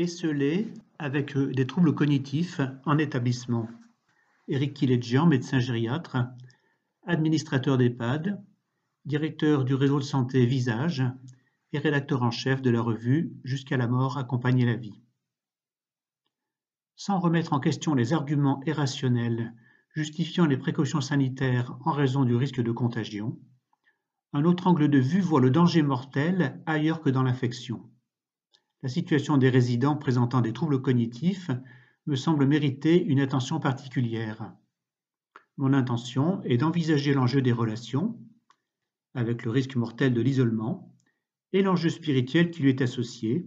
Esselé avec euh, des troubles cognitifs en établissement. Éric Kiledjian, médecin gériatre, administrateur d'EHPAD, directeur du réseau de santé Visage et rédacteur en chef de la revue Jusqu'à la mort, accompagner la vie. Sans remettre en question les arguments irrationnels justifiant les précautions sanitaires en raison du risque de contagion, un autre angle de vue voit le danger mortel ailleurs que dans l'infection. La situation des résidents présentant des troubles cognitifs me semble mériter une attention particulière. Mon intention est d'envisager l'enjeu des relations, avec le risque mortel de l'isolement, et l'enjeu spirituel qui lui est associé,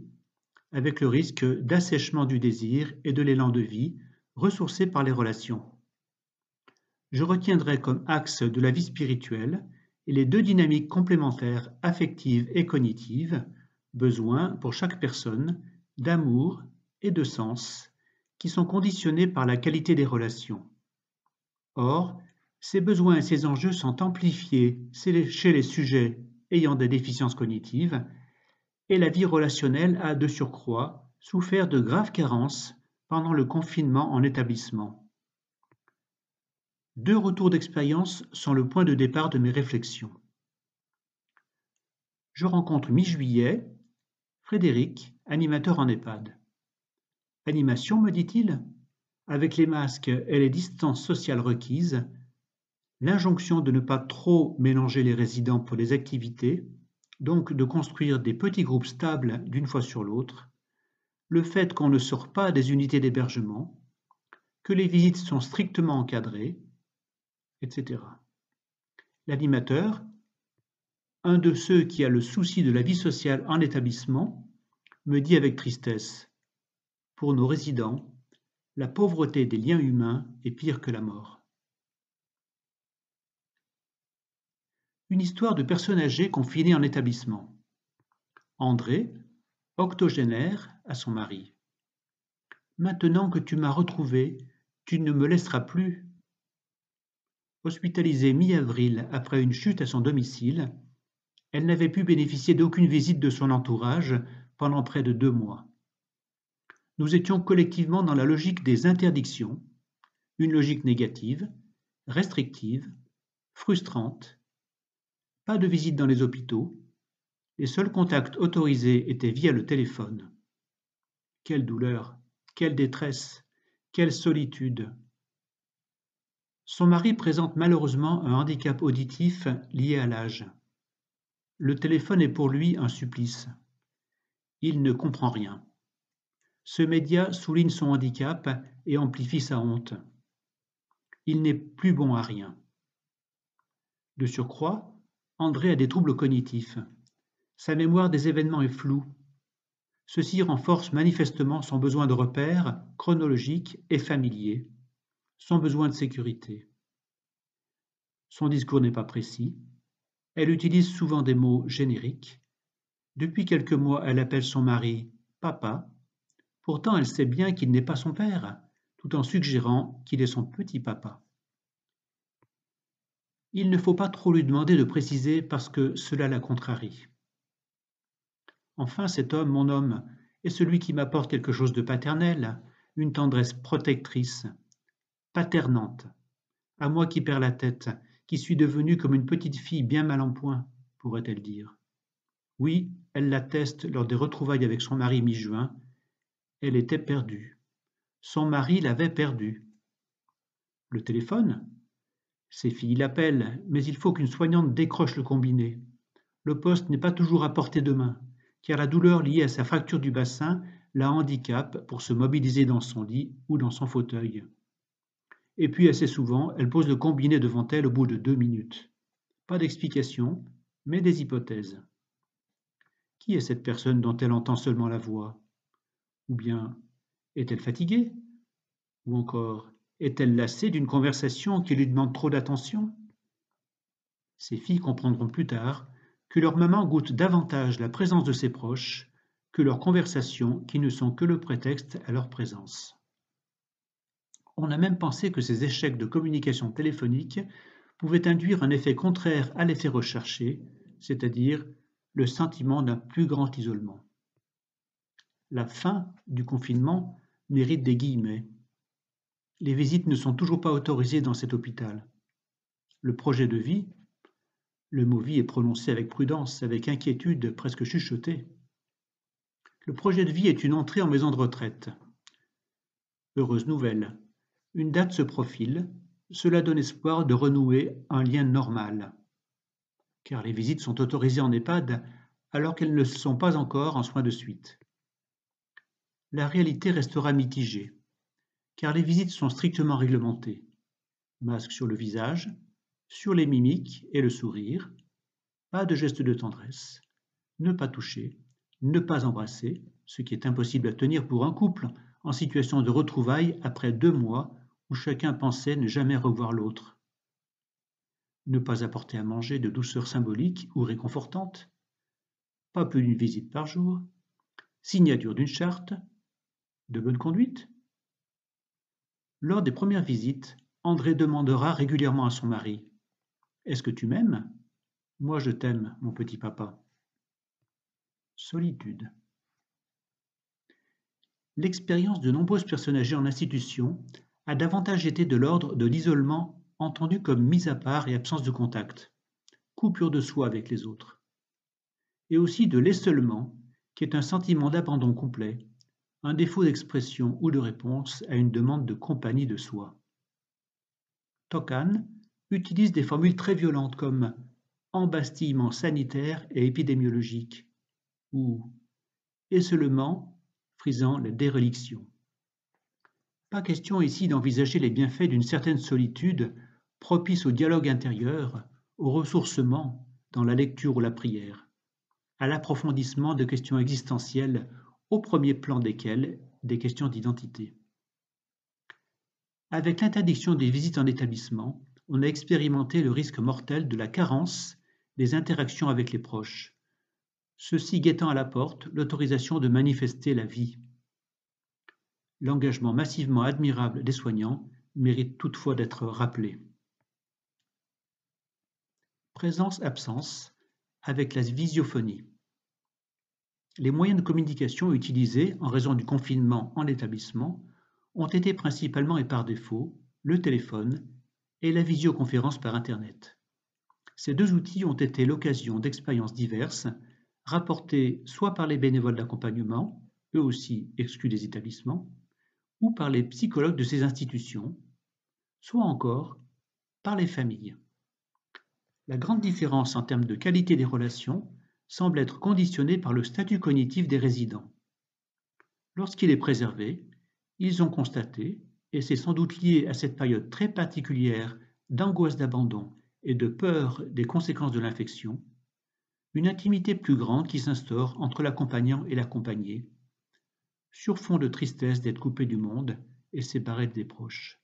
avec le risque d'assèchement du désir et de l'élan de vie ressourcé par les relations. Je retiendrai comme axe de la vie spirituelle les deux dynamiques complémentaires affectives et cognitives besoin pour chaque personne d'amour et de sens qui sont conditionnés par la qualité des relations. Or, ces besoins et ces enjeux sont amplifiés chez les sujets ayant des déficiences cognitives et la vie relationnelle a de surcroît souffert de graves carences pendant le confinement en établissement. Deux retours d'expérience sont le point de départ de mes réflexions. Je rencontre mi-juillet Frédéric, animateur en EHPAD. Animation, me dit-il Avec les masques et les distances sociales requises, l'injonction de ne pas trop mélanger les résidents pour les activités, donc de construire des petits groupes stables d'une fois sur l'autre, le fait qu'on ne sort pas des unités d'hébergement, que les visites sont strictement encadrées, etc. L'animateur, un de ceux qui a le souci de la vie sociale en établissement, me dit avec tristesse Pour nos résidents, la pauvreté des liens humains est pire que la mort. Une histoire de personne âgée confinée en établissement. André, octogénaire, à son mari. Maintenant que tu m'as retrouvé, tu ne me laisseras plus. Hospitalisée mi-avril après une chute à son domicile, elle n'avait pu bénéficier d'aucune visite de son entourage pendant près de deux mois. Nous étions collectivement dans la logique des interdictions, une logique négative, restrictive, frustrante. Pas de visite dans les hôpitaux. Les seuls contacts autorisés étaient via le téléphone. Quelle douleur, quelle détresse, quelle solitude. Son mari présente malheureusement un handicap auditif lié à l'âge. Le téléphone est pour lui un supplice. Il ne comprend rien. Ce média souligne son handicap et amplifie sa honte. Il n'est plus bon à rien. De surcroît, André a des troubles cognitifs. Sa mémoire des événements est floue. Ceci renforce manifestement son besoin de repères chronologiques et familiers, son besoin de sécurité. Son discours n'est pas précis, elle utilise souvent des mots génériques. Depuis quelques mois, elle appelle son mari papa. Pourtant, elle sait bien qu'il n'est pas son père, tout en suggérant qu'il est son petit papa. Il ne faut pas trop lui demander de préciser parce que cela la contrarie. Enfin, cet homme, mon homme, est celui qui m'apporte quelque chose de paternel, une tendresse protectrice, paternante, à moi qui perds la tête qui suis devenue comme une petite fille bien mal en point, pourrait-elle dire. Oui, elle l'atteste lors des retrouvailles avec son mari mi-juin, elle était perdue. Son mari l'avait perdue. Le téléphone? Ses filles l'appellent, mais il faut qu'une soignante décroche le combiné. Le poste n'est pas toujours à portée de main, car la douleur liée à sa fracture du bassin la handicape pour se mobiliser dans son lit ou dans son fauteuil. Et puis assez souvent, elle pose le combiné devant elle au bout de deux minutes. Pas d'explication, mais des hypothèses. Qui est cette personne dont elle entend seulement la voix? Ou bien est-elle fatiguée? Ou encore est-elle lassée d'une conversation qui lui demande trop d'attention? Ces filles comprendront plus tard que leur maman goûte davantage la présence de ses proches que leurs conversations qui ne sont que le prétexte à leur présence. On a même pensé que ces échecs de communication téléphonique pouvaient induire un effet contraire à l'effet recherché, c'est-à-dire le sentiment d'un plus grand isolement. La fin du confinement mérite des guillemets. Les visites ne sont toujours pas autorisées dans cet hôpital. Le projet de vie, le mot vie est prononcé avec prudence, avec inquiétude, presque chuchoté. Le projet de vie est une entrée en maison de retraite. Heureuse nouvelle, une date se profile, cela donne espoir de renouer un lien normal. Car les visites sont autorisées en EHPAD alors qu'elles ne sont pas encore en soins de suite. La réalité restera mitigée, car les visites sont strictement réglementées. Masque sur le visage, sur les mimiques et le sourire, pas de gestes de tendresse, ne pas toucher, ne pas embrasser, ce qui est impossible à tenir pour un couple en situation de retrouvailles après deux mois où chacun pensait ne jamais revoir l'autre. Ne pas apporter à manger de douceur symbolique ou réconfortante, pas plus d'une visite par jour, signature d'une charte, de bonne conduite. Lors des premières visites, André demandera régulièrement à son mari Est-ce que tu m'aimes? Moi je t'aime, mon petit papa. Solitude. L'expérience de nombreuses personnes âgées en institution a davantage été de l'ordre de l'isolement entendu comme mise à part et absence de contact, coupure de soi avec les autres et aussi de l'essolement, qui est un sentiment d'abandon complet, un défaut d'expression ou de réponse à une demande de compagnie de soi. Tokan utilise des formules très violentes comme embastillement sanitaire et épidémiologique ou esselement frisant la déréliction. Pas question ici d'envisager les bienfaits d'une certaine solitude propice au dialogue intérieur, au ressourcement dans la lecture ou la prière à l'approfondissement de questions existentielles, au premier plan desquelles des questions d'identité. Avec l'interdiction des visites en établissement, on a expérimenté le risque mortel de la carence des interactions avec les proches, ceci guettant à la porte l'autorisation de manifester la vie. L'engagement massivement admirable des soignants mérite toutefois d'être rappelé. Présence-absence avec la visiophonie. Les moyens de communication utilisés en raison du confinement en établissement ont été principalement et par défaut le téléphone et la visioconférence par Internet. Ces deux outils ont été l'occasion d'expériences diverses rapportées soit par les bénévoles d'accompagnement, eux aussi exclus des établissements, ou par les psychologues de ces institutions, soit encore par les familles. La grande différence en termes de qualité des relations semble être conditionné par le statut cognitif des résidents. Lorsqu'il est préservé, ils ont constaté, et c'est sans doute lié à cette période très particulière d'angoisse d'abandon et de peur des conséquences de l'infection, une intimité plus grande qui s'instaure entre l'accompagnant et l'accompagné, sur fond de tristesse d'être coupé du monde et séparé des proches.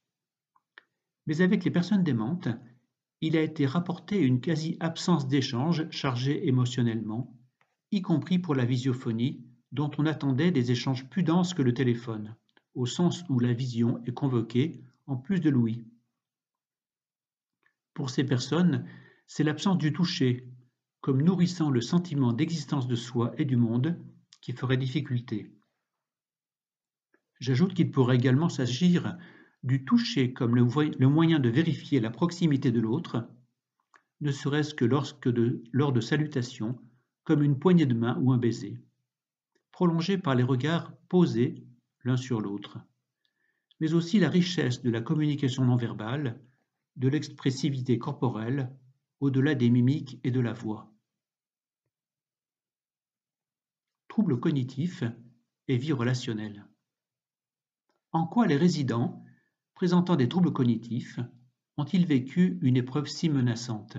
Mais avec les personnes démentes, il a été rapporté une quasi-absence d'échanges chargés émotionnellement, y compris pour la visiophonie, dont on attendait des échanges plus denses que le téléphone, au sens où la vision est convoquée en plus de l'ouïe. Pour ces personnes, c'est l'absence du toucher, comme nourrissant le sentiment d'existence de soi et du monde, qui ferait difficulté. J'ajoute qu'il pourrait également s'agir du toucher comme le, moyen de vérifier la proximité de l'autre, ne serait-ce que lorsque lors de salutations, comme une poignée de main ou un baiser, prolongé par les regards posés l'un sur l'autre, mais aussi la richesse de la communication non verbale, de l'expressivité corporelle, au-delà des mimiques et de la voix. Troubles cognitifs et vie relationnelle. En quoi les résidents présentant des troubles cognitifs ont-ils vécu une épreuve si menaçante?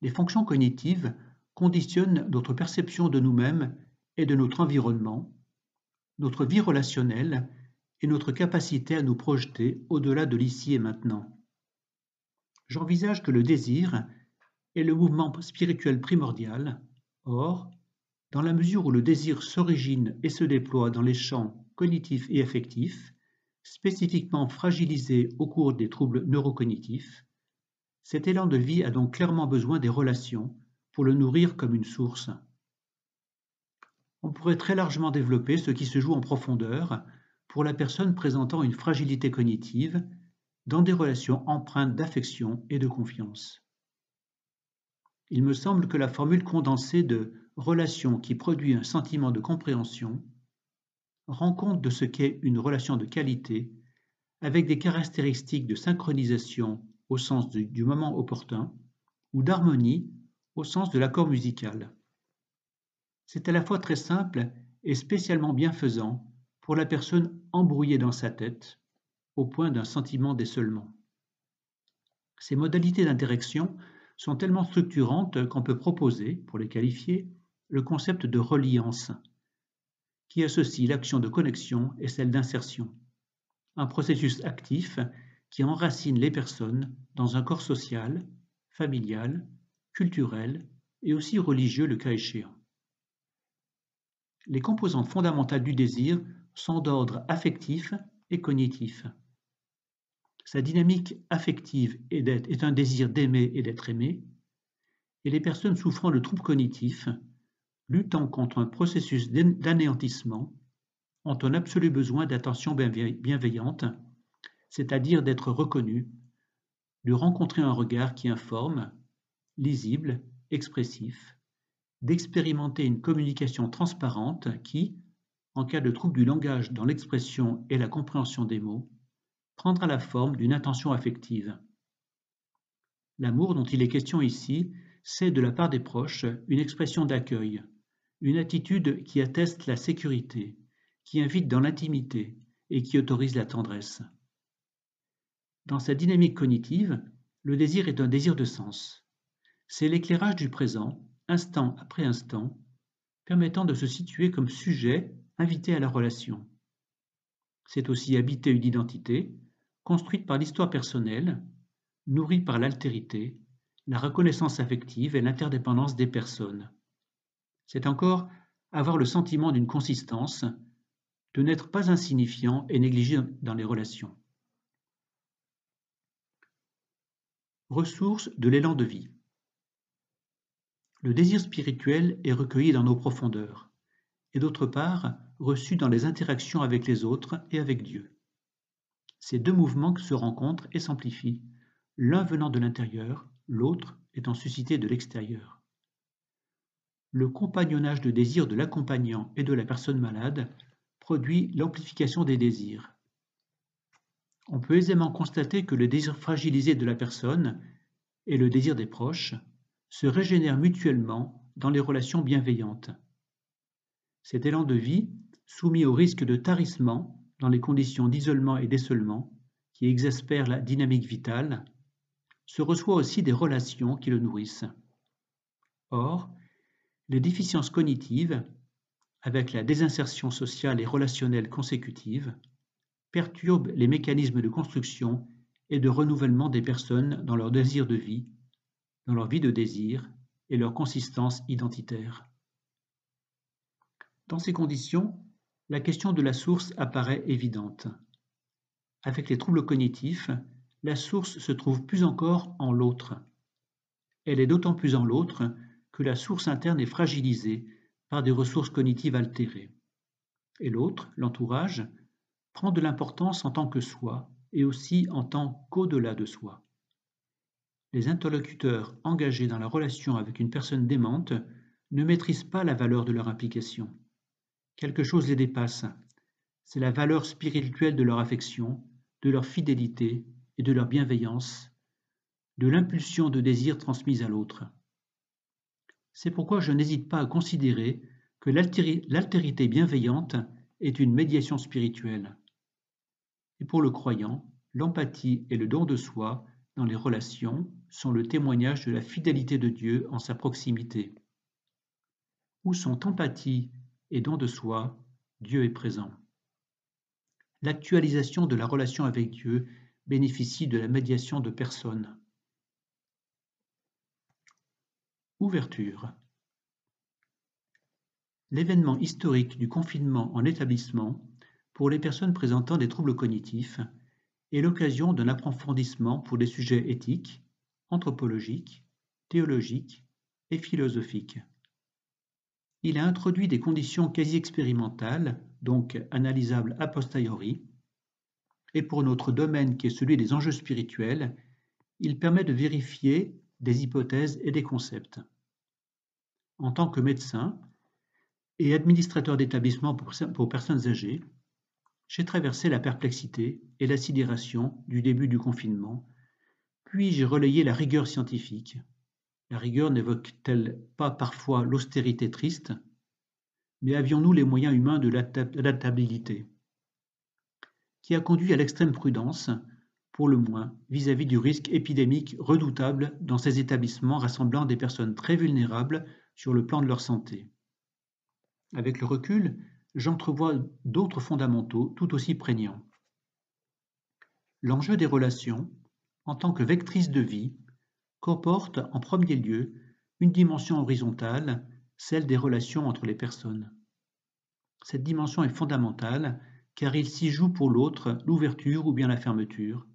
Les fonctions cognitives conditionnent notre perception de nous-mêmes et de notre environnement, notre vie relationnelle et notre capacité à nous projeter au-delà de l'ici et maintenant. J'envisage que le désir est le mouvement spirituel primordial, or, dans la mesure où le désir s'origine et se déploie dans les champs cognitifs et affectifs, spécifiquement fragilisé au cours des troubles neurocognitifs, cet élan de vie a donc clairement besoin des relations pour le nourrir comme une source. on pourrait très largement développer ce qui se joue en profondeur pour la personne présentant une fragilité cognitive dans des relations empreintes d'affection et de confiance. Il me semble que la formule condensée de relation qui produit un sentiment de compréhension rend compte de ce qu'est une relation de qualité avec des caractéristiques de synchronisation au sens du, moment opportun ou d'harmonie au sens de l'accord musical. C'est à la fois très simple et spécialement bienfaisant pour la personne embrouillée dans sa tête au point d'un sentiment d'essolement. Ces modalités d'interaction sont tellement structurantes qu'on peut proposer, pour les qualifier, le concept de reliance, qui associe l'action de connexion et celle d'insertion, un processus actif qui enracine les personnes dans un corps social, familial, culturel et aussi religieux le cas échéant. Les composantes fondamentales du désir sont d'ordre affectif et cognitif. Sa dynamique affective est, un désir d'aimer et d'être aimé, et les personnes souffrant de troubles cognitifs, luttant contre un processus d'anéantissement, ont un absolu besoin d'attention bienveillante, c'est-à-dire d'être reconnus, de rencontrer un regard qui informe, lisible, expressif, d'expérimenter une communication transparente qui, en cas de trouble du langage dans l'expression et la compréhension des mots, prendra la forme d'une intention affective. L'amour dont il est question ici, c'est de la part des proches une expression d'accueil, une attitude qui atteste la sécurité, qui invite dans l'intimité et qui autorise la tendresse. Dans sa dynamique cognitive, le désir est un désir de sens. C'est l'éclairage du présent, instant après instant, permettant de se situer comme sujet invité à la relation. C'est aussi habiter une identité, construite par l'histoire personnelle, nourrie par l'altérité, la reconnaissance affective et l'interdépendance des personnes. C'est encore avoir le sentiment d'une consistance, de n'être pas insignifiant et négligé dans les relations. Ressources de l'élan de vie. Le désir spirituel est recueilli dans nos profondeurs, et d'autre part reçu dans les interactions avec les autres et avec Dieu. Ces deux mouvements se rencontrent et s'amplifient, l'un venant de l'intérieur, l'autre étant suscité de l'extérieur. Le compagnonnage de désir de l'accompagnant et de la personne malade produit l'amplification des désirs. On peut aisément constater que le désir fragilisé de la personne et le désir des proches se régénèrent mutuellement dans les relations bienveillantes. Cet élan de vie, soumis au risque de tarissement dans les conditions d'isolement et d'essolement qui exaspèrent la dynamique vitale, se reçoit aussi des relations qui le nourrissent. Or, les déficiences cognitives, avec la désinsertion sociale et relationnelle consécutive, perturbe les mécanismes de construction et de renouvellement des personnes dans leur désir de vie, dans leur vie de désir et leur consistance identitaire. Dans ces conditions, la question de la source apparaît évidente. Avec les troubles cognitifs, la source se trouve plus encore en l'autre. Elle est d'autant plus en l'autre la source interne est fragilisée par des ressources cognitives altérées. Et l'autre, l'entourage, prend de l'importance en tant que soi et aussi en tant qu'au-delà de soi. Les interlocuteurs engagés dans la relation avec une personne démente ne maîtrisent pas la valeur de leur implication. Quelque chose les dépasse. C'est la valeur spirituelle de leur affection, de leur fidélité et de leur bienveillance, de l'impulsion de désir transmise à l'autre. C'est pourquoi je n'hésite pas à considérer que l'altérité bienveillante est une médiation spirituelle. Et pour le croyant, l'empathie et le don de soi dans les relations sont le témoignage de la fidélité de Dieu en sa proximité. Où sont empathie et don de soi, Dieu est présent. L'actualisation de la relation avec Dieu bénéficie de la médiation de personnes. L'événement historique du confinement en établissement pour les personnes présentant des troubles cognitifs est l'occasion d'un approfondissement pour des sujets éthiques, anthropologiques, théologiques et philosophiques. il a introduit des conditions quasi expérimentales, donc analysables a posteriori, et pour notre domaine qui est celui des enjeux spirituels, il permet de vérifier des hypothèses et des concepts. En tant que médecin et administrateur d'établissement pour personnes âgées, j'ai traversé la perplexité et la sidération du début du confinement, puis j'ai relayé la rigueur scientifique. La rigueur n'évoque-t-elle pas parfois l'austérité triste? Mais avions-nous les moyens humains de l'adaptabilité? Qui a conduit à l'extrême prudence pour le moins, vis-à-vis du risque épidémique redoutable dans ces établissements rassemblant des personnes très vulnérables sur le plan de leur santé. Avec le recul, j'entrevois d'autres fondamentaux tout aussi prégnants. L'enjeu des relations, en tant que vectrice de vie, comporte en premier lieu une dimension horizontale, celle des relations entre les personnes. Cette dimension est fondamentale car il s'y joue pour l'autre l'ouverture ou bien la fermeture,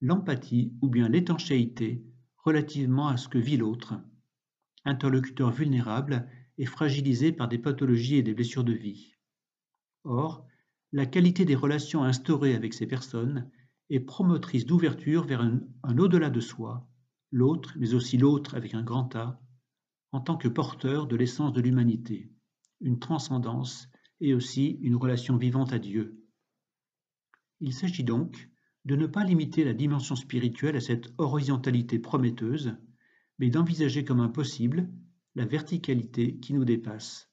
l'empathie ou bien l'étanchéité relativement à ce que vit l'autre, interlocuteur vulnérable et fragilisé par des pathologies et des blessures de vie. Or, la qualité des relations instaurées avec ces personnes est promotrice d'ouverture vers un, au-delà de soi, l'autre, mais aussi l'autre avec un grand A, en tant que porteur de l'essence de l'humanité, une transcendance et aussi une relation vivante à Dieu. Il s'agit donc de ne pas limiter la dimension spirituelle à cette horizontalité prometteuse, mais d'envisager comme impossible la verticalité qui nous dépasse,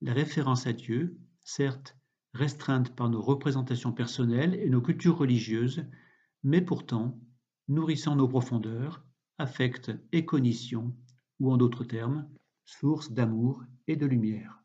la référence à Dieu, certes restreinte par nos représentations personnelles et nos cultures religieuses, mais pourtant nourrissant nos profondeurs, affects et cognitions, ou en d'autres termes, source d'amour et de lumière.